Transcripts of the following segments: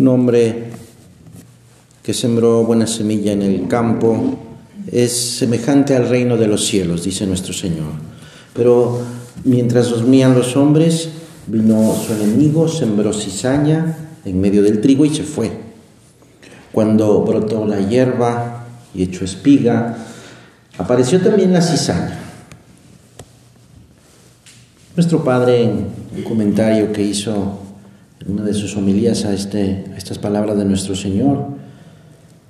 Un hombre que sembró buena semilla en el campo es semejante al reino de los cielos, dice nuestro Señor. Pero mientras dormían los hombres, vino su enemigo, sembró cizaña en medio del trigo y se fue. Cuando brotó la hierba y echó espiga, apareció también la cizaña. Nuestro Padre, en un comentario que hizo una de sus homilías a, este, a estas palabras de nuestro Señor,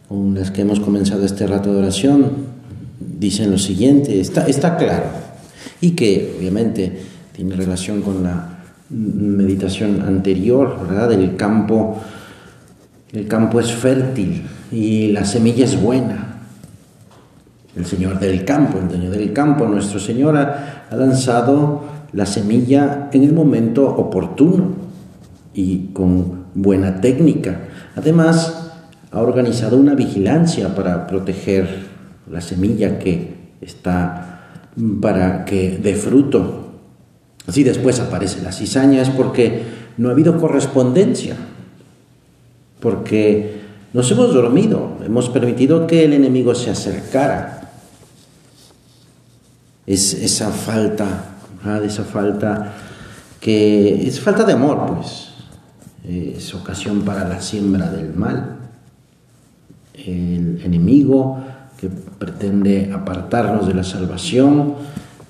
con las que hemos comenzado este rato de oración, dicen lo siguiente, está, claro, y que obviamente tiene relación con la meditación anterior, ¿verdad? El campo, el campo es fértil y la semilla es buena. El Señor del campo, el dueño del campo, nuestro Señor ha lanzado la semilla en el momento oportuno y con buena técnica. Además, ha organizado una vigilancia para proteger la semilla que está para que dé fruto. Así después aparece la cizaña, es porque no ha habido correspondencia, porque nos hemos dormido, hemos permitido que el enemigo se acercara. Es esa falta, esa falta que es falta de amor, pues, es ocasión para la siembra del mal. El enemigo que pretende apartarnos de la salvación,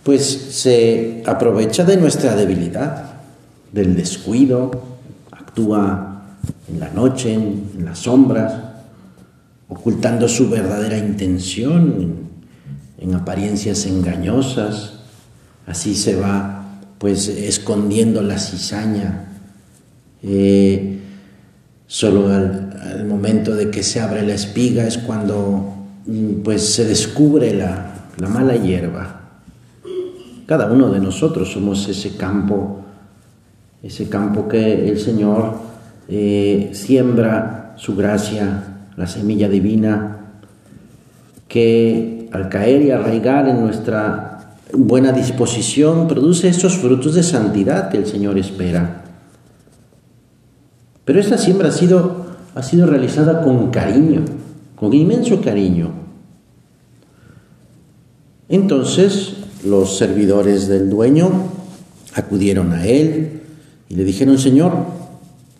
pues se aprovecha de nuestra debilidad, del descuido, actúa en la noche, en, las sombras, ocultando su verdadera intención en, apariencias engañosas. Así se va pues escondiendo la cizaña eh, solo al, momento de que se abre la espiga es cuando mm, pues se descubre la, mala hierba. Cada uno de nosotros somos ese campo, ese campo que el Señor eh, siembra su gracia, la semilla divina, que al caer y arraigar en nuestra buena disposición produce esos frutos de santidad que el Señor espera. Pero esta siembra ha sido, ha sido realizada con cariño, con inmenso cariño. Entonces los servidores del dueño acudieron a él y le dijeron, Señor,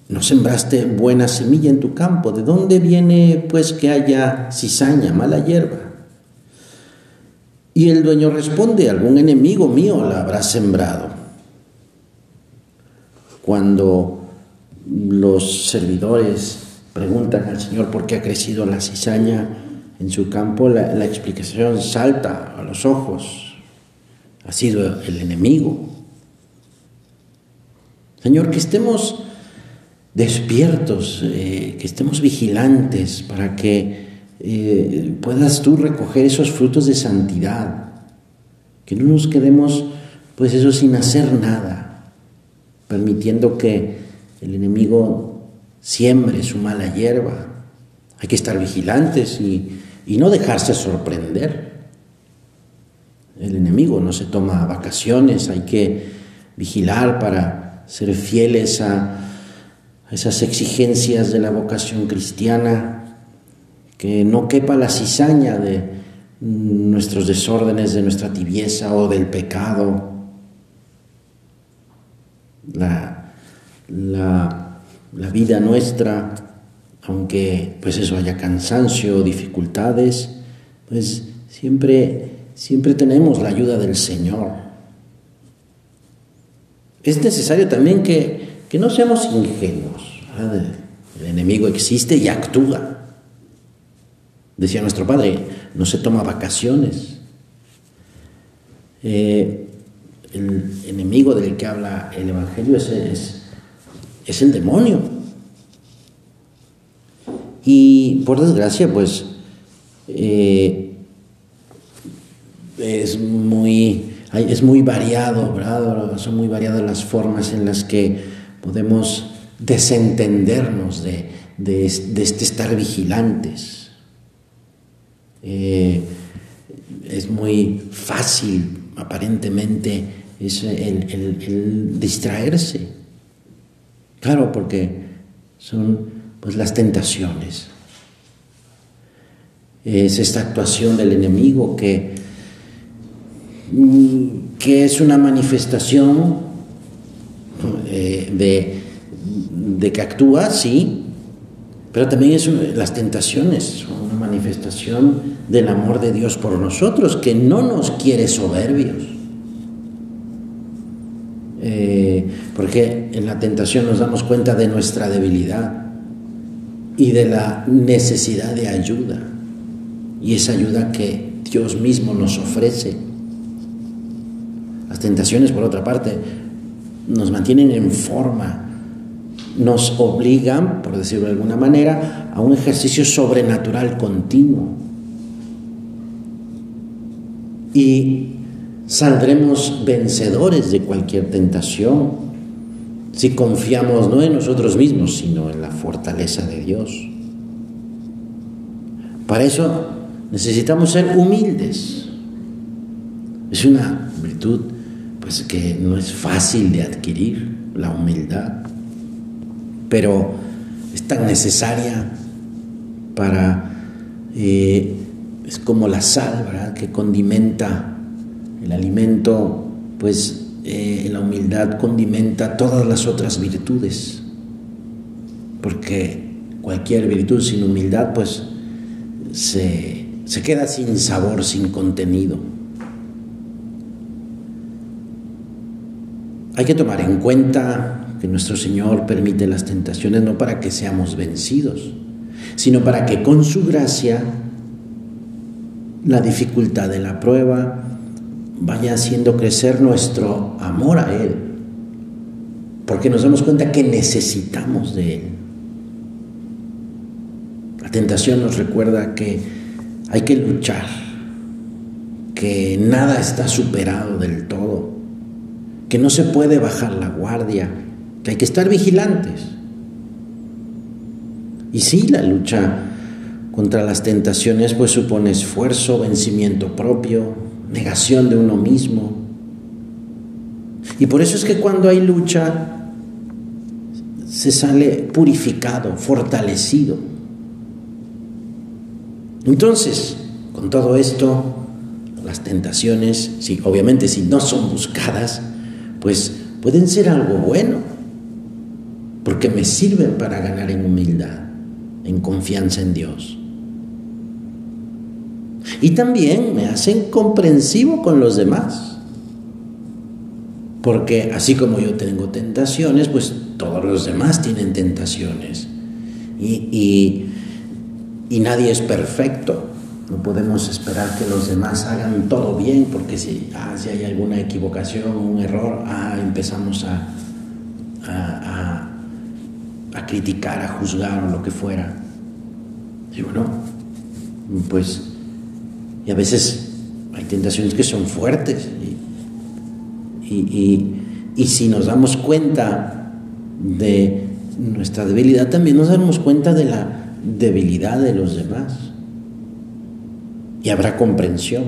no sembraste buena semilla en tu campo, ¿de dónde viene pues que haya cizaña, mala hierba? Y el dueño responde, algún enemigo mío la habrá sembrado. Cuando los servidores preguntan al Señor por qué ha crecido la cizaña en su campo, la, explicación salta a los ojos. Ha sido el enemigo. Señor, que estemos despiertos, eh, que estemos vigilantes para que eh, puedas tú recoger esos frutos de santidad, que no nos quedemos pues eso sin hacer nada, permitiendo que el enemigo siembre su mala hierba. Hay que estar vigilantes y, no dejarse sorprender. El enemigo no se toma vacaciones, hay que vigilar para ser fieles a, esas exigencias de la vocación cristiana, que no quepa la cizaña de nuestros desórdenes, de nuestra tibieza o del pecado. La, la, vida nuestra, aunque pues eso haya cansancio, dificultades, pues siempre, siempre tenemos la ayuda del Señor. Es necesario también que, que no seamos ingenuos. El enemigo existe y actúa. Decía nuestro Padre, no se toma vacaciones. Eh, el enemigo del que habla el Evangelio es, es, es el demonio. Y por desgracia, pues eh, es, muy, es muy variado, ¿verdad? Son muy variadas las formas en las que podemos desentendernos de, este estar vigilantes. Eh, es muy fácil, aparentemente, es el distraerse Claro, porque son pues las tentaciones. Es esta actuación del enemigo que, que es una manifestación eh, de, de, que actúa, sí, pero también es las tentaciones, son una manifestación del amor de Dios por nosotros, que no nos quiere soberbios. Eh, porque en la tentación nos damos cuenta de nuestra debilidad y de la necesidad de ayuda. Y esa ayuda que Dios mismo nos ofrece. Las tentaciones, por otra parte, nos mantienen en forma, nos obligan, por decirlo de alguna manera, a un ejercicio sobrenatural continuo. Y saldremos vencedores de cualquier tentación si confiamos no en nosotros mismos, sino en la fortaleza de Dios. Para eso necesitamos ser humildes. Es una virtud pues que no es fácil de adquirir, la humildad, pero es tan necesaria para eh, es como la sal, ¿verdad? que condimenta el alimento, pues eh, la humildad condimenta todas las otras virtudes, porque cualquier virtud sin humildad pues se, se queda sin sabor, sin contenido. Hay que tomar en cuenta que nuestro Señor permite las tentaciones no para que seamos vencidos, sino para que con su gracia la dificultad de la prueba, vaya haciendo crecer nuestro amor a Él, porque nos damos cuenta que necesitamos de Él. La tentación nos recuerda que hay que luchar, que nada está superado del todo, que no se puede bajar la guardia, que hay que estar vigilantes. Y sí, la lucha contra las tentaciones pues supone esfuerzo, vencimiento propio, negación de uno mismo. Y por eso es que cuando hay lucha, se sale purificado, fortalecido. Entonces, con todo esto, las tentaciones, si, obviamente si no son buscadas, pues pueden ser algo bueno, porque me sirven para ganar en humildad, en confianza en Dios. Y también me hacen comprensivo con los demás. Porque así como yo tengo tentaciones, pues todos los demás tienen tentaciones. Y, nadie es perfecto. No podemos esperar que los demás hagan todo bien, porque si, ah, si hay alguna equivocación, un error, ah, empezamos a, a, a criticar, a juzgar o lo que fuera. Y bueno, pues y a veces hay tentaciones que son fuertes. Y, si nos damos cuenta de nuestra debilidad, también nos damos cuenta de la debilidad de los demás. Y habrá comprensión.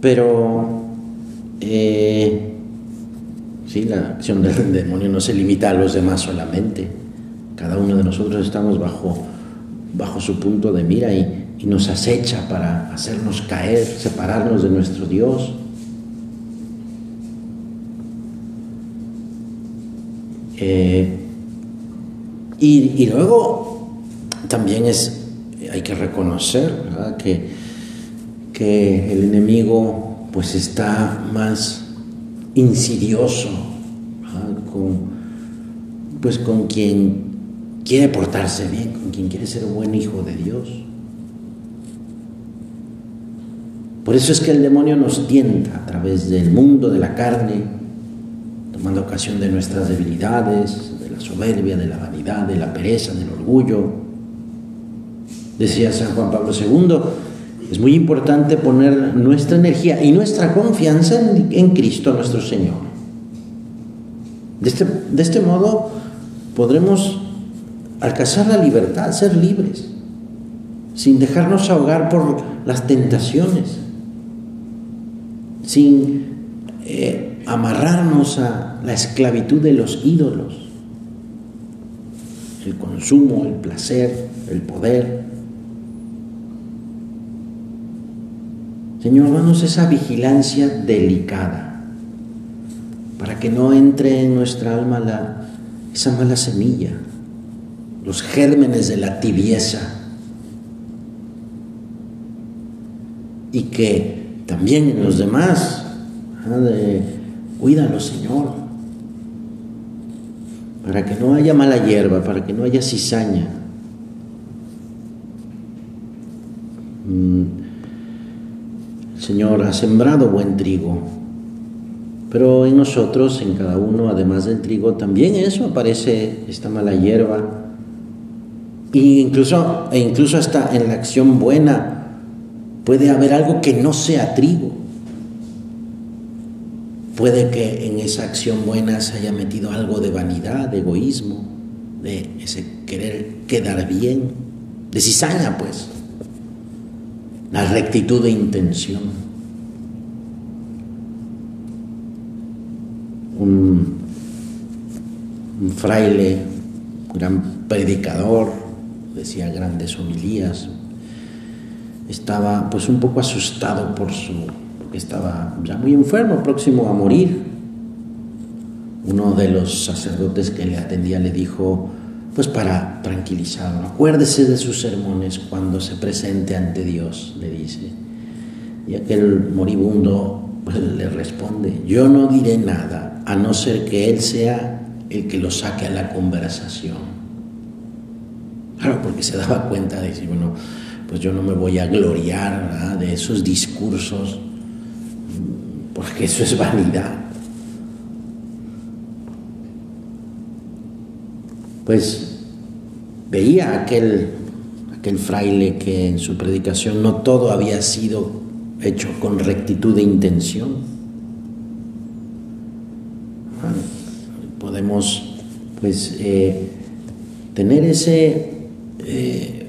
Pero eh, sí, la acción del demonio no se limita a los demás solamente. Cada uno de nosotros estamos bajo bajo su punto de mira y, nos acecha para hacernos caer, separarnos de nuestro Dios. Eh, y, luego también es, hay que reconocer que, que el enemigo pues está más insidioso con, pues con quien quiere portarse bien, con quien quiere ser un buen hijo de Dios. Por eso es que el demonio nos tienta a través del mundo de la carne, tomando ocasión de nuestras debilidades, de la soberbia, de la vanidad, de la pereza, del orgullo. Decía San Juan Pablo II, es muy importante poner nuestra energía y nuestra confianza en, Cristo nuestro Señor. De este, de este modo podremos alcanzar la libertad, ser libres, sin dejarnos ahogar por las tentaciones, sin eh, amarrarnos a la esclavitud de los ídolos, el consumo, el placer, el poder. Señor, danos esa vigilancia delicada para que no entre en nuestra alma la, esa mala semilla, los gérmenes de la tibieza y que también en los demás, de, cuídanos Señor, para que no haya mala hierba, para que no haya cizaña. Mm, el Señor ha sembrado buen trigo, pero en nosotros, en cada uno, además del trigo, también eso aparece esta mala hierba. E incluso, incluso hasta en la acción buena Puede haber algo que no sea trigo. Puede que en esa acción buena se haya metido algo de vanidad, de egoísmo, de ese querer quedar bien, de cizaña, pues. La rectitud de intención. Un, un fraile, gran predicador, decía grandes homilías, estaba pues un poco asustado por su, estaba ya muy enfermo, próximo a morir. Uno de los sacerdotes que le atendía le dijo, pues para tranquilizarlo, acuérdese de sus sermones cuando se presente ante Dios, le dice. Y aquel moribundo pues, le responde, yo no diré nada a no ser que Él sea el que lo saque a la conversación. Claro, porque se daba cuenta de decir, bueno, pues yo no me voy a gloriar de esos discursos, porque eso es vanidad. Pues veía aquel, aquel fraile que en su predicación no todo había sido hecho con rectitud de intención. podemos pues eh, tener ese eh,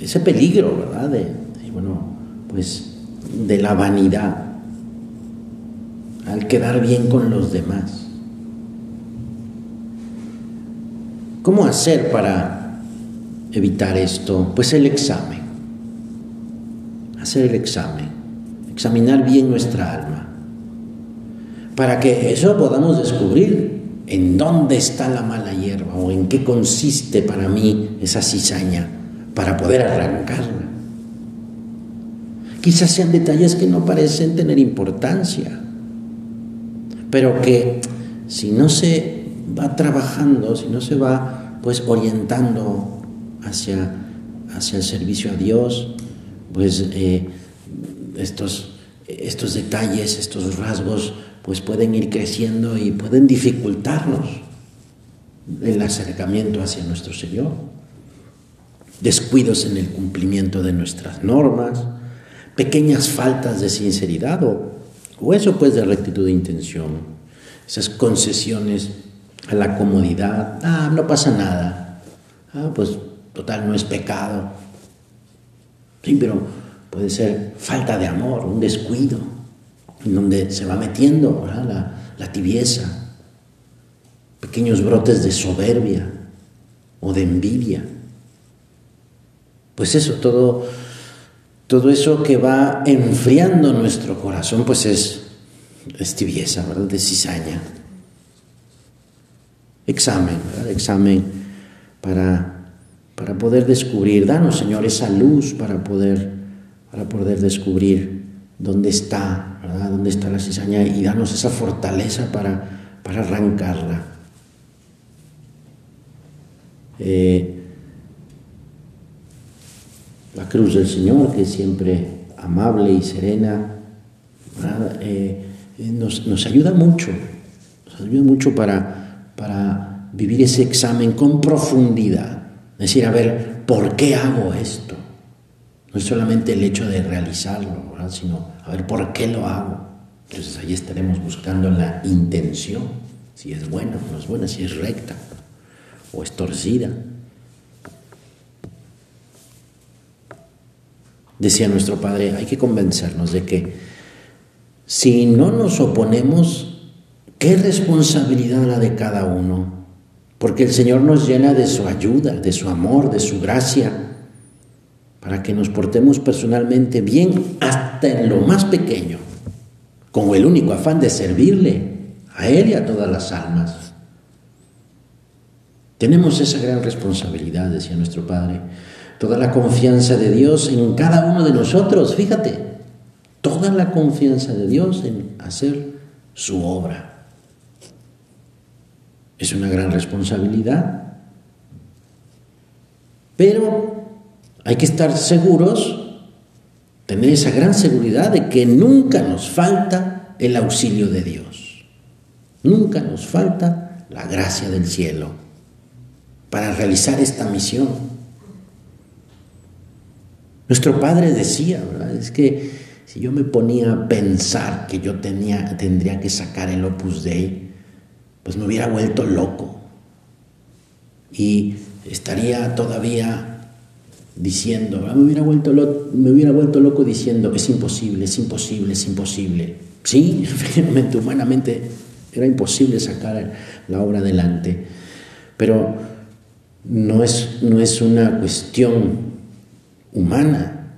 ese peligro, ¿verdad? De, bueno, pues de la vanidad al quedar bien con los demás. ¿Cómo hacer para evitar esto? Pues el examen. Hacer el examen. Examinar bien nuestra alma. Para que eso podamos descubrir en dónde está la mala hierba o en qué consiste para mí esa cizaña para poder arrancarla. Quizás sean detalles que no parecen tener importancia, pero que si no se va trabajando, si no se va pues orientando hacia, hacia el servicio a Dios, pues eh, estos, estos detalles, estos rasgos, pues pueden ir creciendo y pueden dificultarnos el acercamiento hacia nuestro Señor. Descuidos en el cumplimiento de nuestras normas, pequeñas faltas de sinceridad o, eso pues de rectitud de intención, esas concesiones a la comodidad, ah, no pasa nada, ah, pues total no es pecado, sí, pero puede ser falta de amor, un descuido, en donde se va metiendo la, la tibieza, pequeños brotes de soberbia o de envidia pues eso, todo, todo eso que va enfriando nuestro corazón, pues es, es tibieza, ¿verdad? De cizaña. Examen, ¿verdad? Examen para, para poder descubrir, danos, Señor, esa luz para poder, para poder descubrir dónde está, Dónde está la cizaña y danos esa fortaleza para, para arrancarla. Eh, la cruz del Señor, que es siempre amable y serena, eh, eh, nos, ayuda mucho, nos ayuda mucho para, para vivir ese examen con profundidad. Es decir, a ver, ¿por qué hago esto? No es solamente el hecho de realizarlo, sino a ver, ¿por qué lo hago? Entonces ahí estaremos buscando la intención, si es buena o no es buena, si es recta o es torcida. Decía nuestro Padre, hay que convencernos de que si no nos oponemos, qué responsabilidad la de cada uno, porque el Señor nos llena de su ayuda, de su amor, de su gracia, para que nos portemos personalmente bien hasta en lo más pequeño, con el único afán de servirle a Él y a todas las almas. Tenemos esa gran responsabilidad, decía nuestro Padre, toda la confianza de Dios en cada uno de nosotros, fíjate, toda la confianza de Dios en hacer su obra. Es una gran responsabilidad, pero hay que estar seguros, tener esa gran seguridad de que nunca nos falta el auxilio de Dios, nunca nos falta la gracia del cielo para realizar esta misión. Nuestro padre decía, ¿verdad? Es que si yo me ponía a pensar que yo tenía, tendría que sacar el Opus Dei, pues me hubiera vuelto loco. Y estaría todavía diciendo, me hubiera, vuelto me hubiera vuelto loco diciendo, es imposible, es imposible, es imposible. Sí, efectivamente, humanamente era imposible sacar la obra adelante, pero no es, no es una cuestión humana,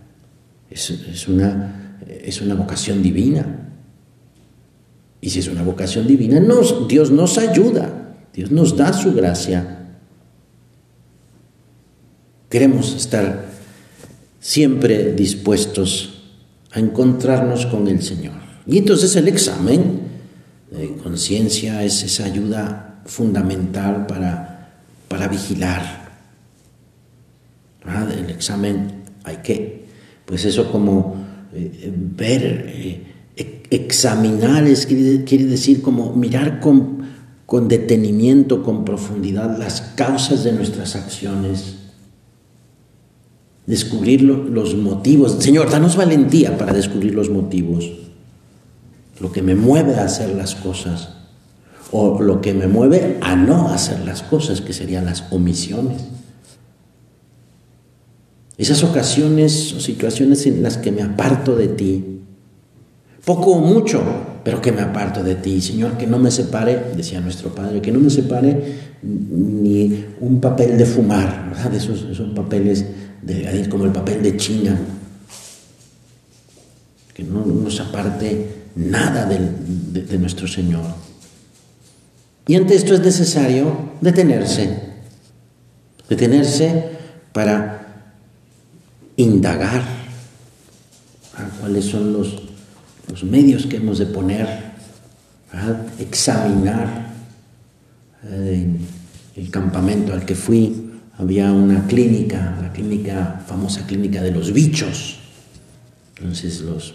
es, una, es una vocación divina. Y si es una vocación divina, Dios nos ayuda, Dios nos da su gracia. Queremos estar siempre dispuestos a encontrarnos con el Señor. Y entonces el examen de conciencia es esa ayuda fundamental para, para vigilar. El examen hay que, pues eso como eh, ver, eh, examinar, es, quiere, decir como mirar con, con detenimiento, con profundidad las causas de nuestras acciones, descubrir los motivos. Señor, danos valentía para descubrir los motivos, lo que me mueve a hacer las cosas o lo que me mueve a no hacer las cosas, que serían las omisiones. Esas ocasiones o situaciones en las que me aparto de ti, poco o mucho, pero que me aparto de ti. Señor, que no me separe, decía nuestro Padre, que no me separe ni un papel de fumar, ¿verdad? Esos, esos papeles como el papel de China, que no nos aparte nada de, nuestro Señor. Y ante esto es necesario detenerse, detenerse para indagar cuáles son los, los, medios que hemos de poner, examinar. El campamento al que fui había una clínica, la clínica, famosa clínica de los bichos. Entonces los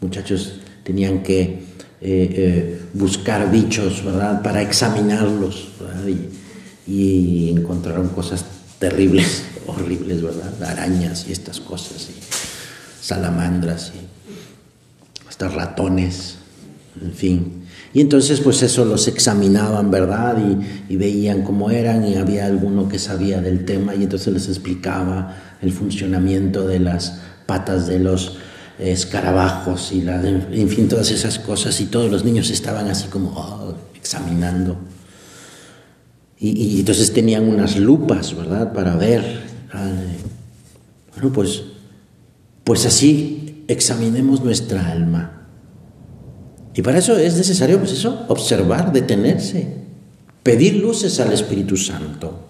muchachos tenían que eh, eh, buscar bichos, ¿verdad? Para examinarlos, Y, y encontraron cosas terribles horribles, ¿verdad? Arañas y estas cosas, y salamandras, y hasta ratones, en fin. Y entonces pues eso los examinaban, ¿verdad? Y, veían cómo eran y había alguno que sabía del tema y entonces les explicaba el funcionamiento de las patas de los escarabajos y la, en fin, todas esas cosas y todos los niños estaban así como oh, examinando. Y, entonces tenían unas lupas, ¿verdad? Para ver bueno, pues, pues así examinemos nuestra alma. Y para eso es necesario, pues eso, observar, detenerse, pedir luces al Espíritu Santo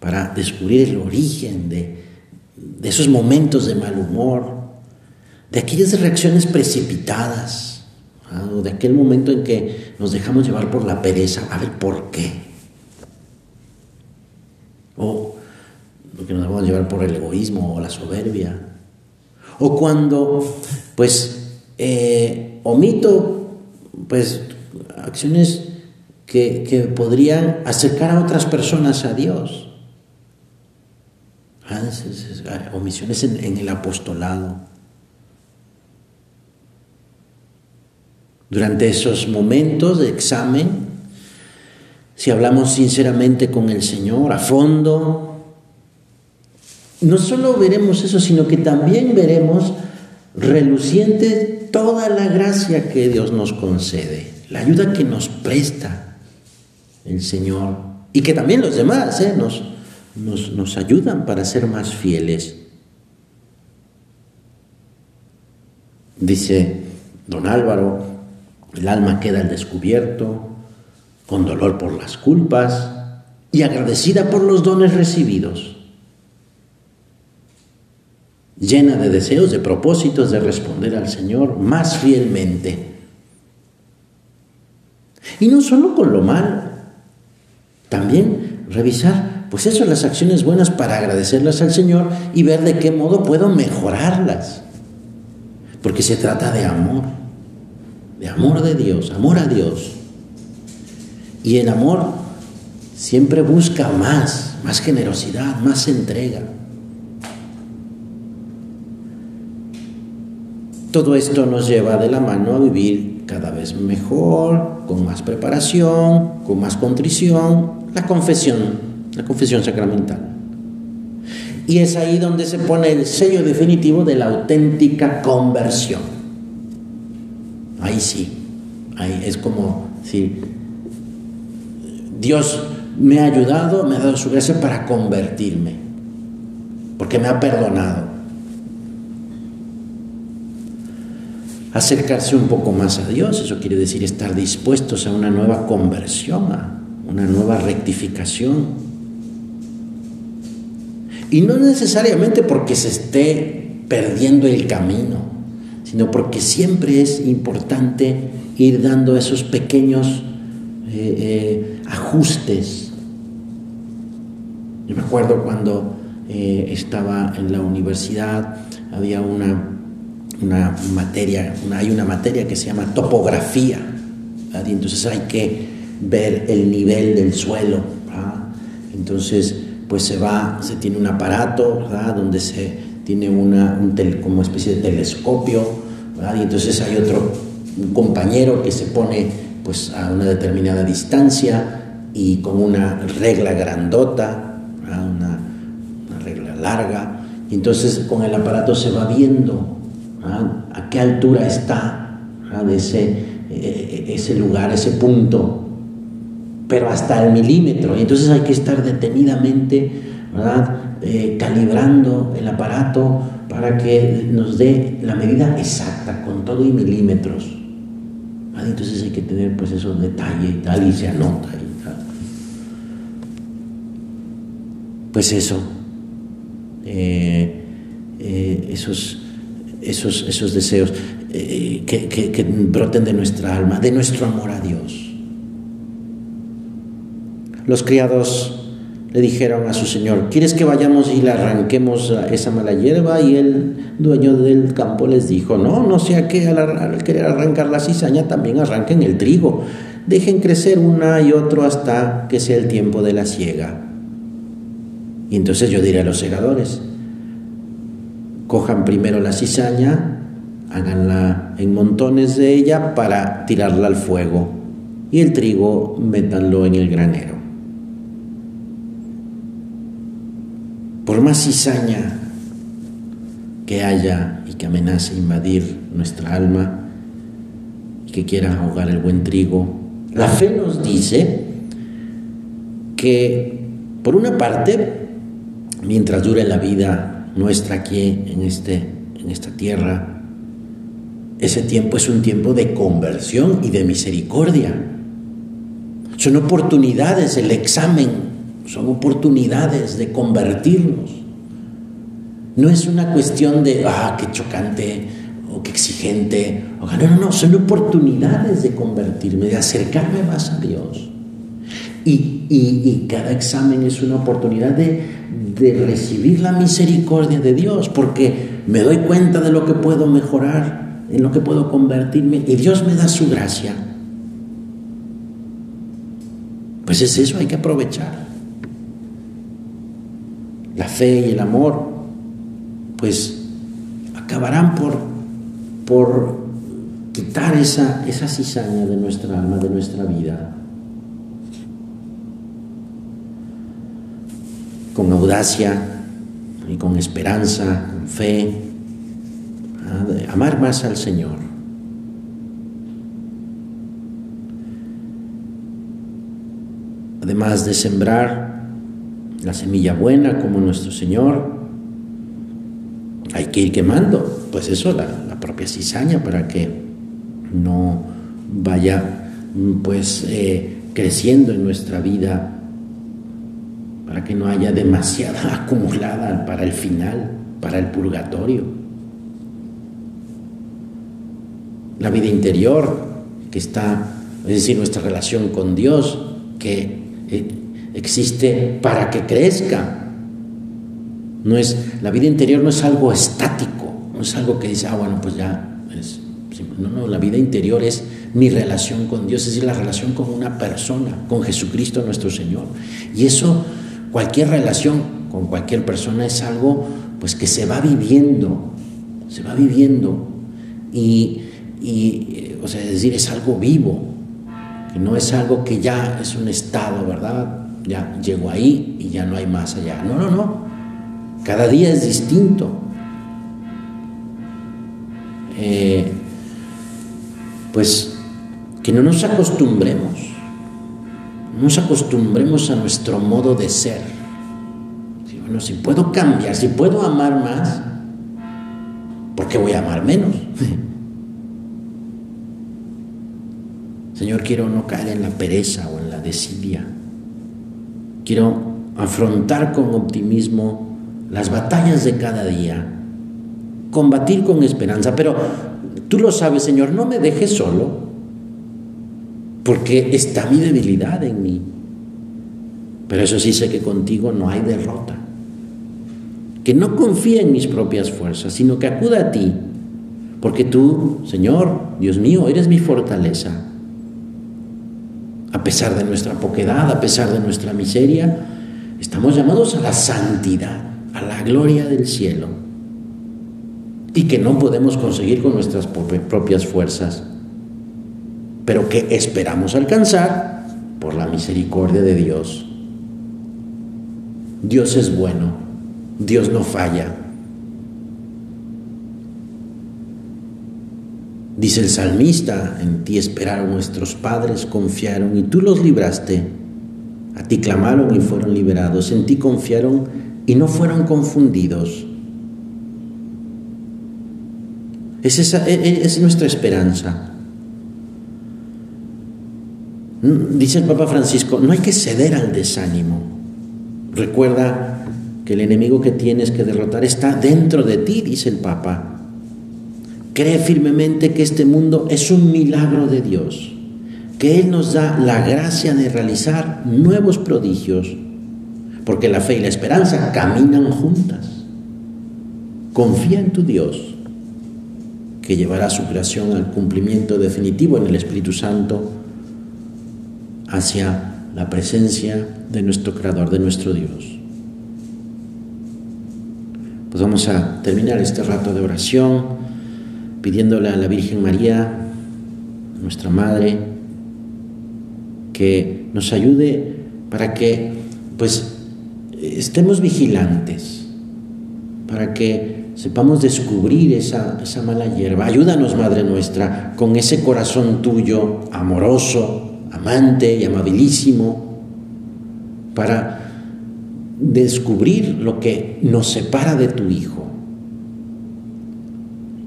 para descubrir el origen de, de esos momentos de mal humor, de aquellas reacciones precipitadas, o de aquel momento en que nos dejamos llevar por la pereza, a ver por qué. O porque nos vamos a llevar por el egoísmo o la soberbia. O cuando, pues, eh, omito, pues, acciones que, que, podrían acercar a otras personas a Dios. Ah, omisiones en, el apostolado. Durante esos momentos de examen, si hablamos sinceramente con el Señor, a fondo, no solo veremos eso, sino que también veremos toda la gracia que Dios nos concede. la ayuda que nos presta el Señor y que también los demás ¿eh? nos, nos, nos ayudan para ser más fieles. Dice don Álvaro, el alma queda al descubierto, con dolor por las culpas y agradecida por los dones recibidos, llena de deseos, de propósitos de responder al Señor más fielmente. Y no solo con lo malo, también revisar, pues eso, las acciones buenas para agradecerlas al Señor y ver de qué modo puedo mejorarlas. Porque se trata de amor, de amor de Dios, amor a Dios. Y el amor siempre busca más, más generosidad, más entrega. Todo esto nos lleva de la mano a vivir cada vez mejor, con más preparación, con más contrición, la confesión, la confesión sacramental. Y es ahí donde se pone el sello definitivo de la auténtica conversión. Ahí sí, ahí es como si Dios me ha ayudado, me ha dado su gracia para convertirme, porque me ha perdonado. Acercarse un poco más a Dios, eso quiere decir estar dispuestos a una nueva conversión, a una nueva rectificación. Y no necesariamente porque se esté perdiendo el camino, sino porque siempre es importante ir dando esos pequeños eh, eh, ajustes. Yo me acuerdo cuando eh, estaba en la universidad, había una, una materia, hay una materia que se llama topografía, y entonces hay que ver el nivel del suelo. Entonces, pues se va, se tiene un aparato, Donde se tiene una, un como especie de telescopio, Y entonces hay otro compañero que se pone pues a una determinada distancia y con una regla grandota, una, regla larga, y entonces con el aparato se va viendo a qué altura está ese, eh, ese lugar, ese punto pero hasta el milímetro. Y entonces hay que estar detenidamente, ¿verdad? Eh, calibrando el aparato para que nos dé la medida exacta, con todo y milímetros. Entonces hay que tener pues esos detalles y tal, y se anota. Pues eso, eh, eh, esos, esos, esos deseos que, que broten de nuestra alma, de nuestro amor a Dios. Los criados le dijeron a su señor, ¿quieres que vayamos y le arranquemos esa mala hierba? Y el dueño del campo les dijo, no, no sea que al, querer arrancar la cizaña también arranquen el trigo. Dejen crecer una y otro hasta que sea el tiempo de la siega. Y entonces yo diré a los segadores, cojan primero la cizaña, háganla en montones de ella para tirarla al fuego y el trigo métanlo en el granero. por más cizaña que haya y que amenace invadir nuestra alma y que quiera ahogar el buen trigo, la fe nos dice que, por una parte, mientras dure la vida nuestra aquí en, este, en esta tierra, ese tiempo es un tiempo de conversión y de misericordia. Son oportunidades, el examen son oportunidades de convertirnos. No es una cuestión de, ah, qué chocante o qué exigente. No, no, no, son oportunidades de convertirme, de acercarme más a Dios. Y, y, cada examen es una oportunidad de, de recibir la misericordia de Dios, porque me doy cuenta de lo que puedo mejorar, en lo que puedo convertirme, y Dios me da su gracia. Pues es eso, hay que aprovechar la fe y el amor, pues acabarán por, por quitar esa, esa cizaña de nuestra alma, de nuestra vida. Con audacia y con esperanza, con fe, amar más al Señor. además de sembrar la semilla buena como nuestro Señor, hay que ir quemando, pues eso, la, propia cizaña para que no vaya pues eh, creciendo en nuestra vida, para que no haya demasiada acumulada para el final, para el purgatorio. La vida interior que está, es decir, nuestra relación con Dios, que eh, existe para que crezca. No es, la vida interior no es algo estático, no es algo que dice, ah, bueno, pues ya es. No, no, la vida interior es mi relación con Dios, es decir, la relación con una persona, con Jesucristo nuestro Señor. Y eso, cualquier relación con cualquier persona es algo pues que se va viviendo, se va viviendo. Y, eh, o sea, es decir, es algo vivo, que no es algo que ya es un estado, ¿verdad? Ya llego ahí y ya no hay más allá. No, no, no. Cada día es distinto. Eh, pues que no nos acostumbremos, no nos acostumbremos a nuestro modo de ser. bueno, si puedo cambiar, si puedo amar más, ¿por qué voy a amar menos? Señor, quiero no caer en la pereza o en la desidia. Quiero afrontar con optimismo las batallas de cada día, combatir con esperanza, pero tú lo sabes, Señor, no me dejes solo, porque está mi debilidad en mí. Pero eso sí sé que contigo no hay derrota. Que no confíe en mis propias fuerzas, sino que acuda a ti, porque tú, Señor, Dios mío, eres mi fortaleza a pesar de nuestra poquedad, a pesar de nuestra miseria, estamos llamados a la santidad, a la gloria del cielo, y que no podemos conseguir con nuestras propias fuerzas, pero que esperamos alcanzar por la misericordia de Dios. Dios es bueno, Dios no falla, Dice el salmista, en ti esperaron nuestros padres, confiaron y tú los libraste. A ti clamaron y fueron liberados, en ti confiaron y no fueron confundidos. Es, esa, e, e, es nuestra esperanza. Dice el Papa Francisco, no hay que ceder al desánimo. Recuerda que el enemigo que tienes que derrotar está dentro de ti, dice el Papa. Cree firmemente que este mundo es un milagro de Dios, que Él nos da la gracia de realizar nuevos prodigios, porque la fe y la esperanza caminan juntas. Confía en tu Dios, que llevará su creación al cumplimiento definitivo en el Espíritu Santo hacia la presencia de nuestro Creador, de nuestro Dios. Pues vamos a terminar este rato de oración pidiéndole a la Virgen María, nuestra Madre, que nos ayude para que pues estemos vigilantes, para que sepamos descubrir esa, esa mala hierba. Ayúdanos, Madre nuestra, con ese corazón tuyo, amoroso, amante y amabilísimo, para descubrir lo que nos separa de tu Hijo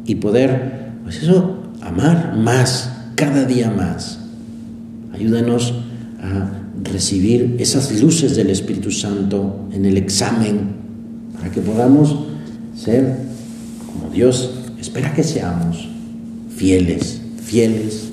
y poder, pues eso, amar más, cada día más. Ayúdanos a recibir esas luces del Espíritu Santo en el examen para que podamos ser como Dios espera que seamos, fieles, fieles.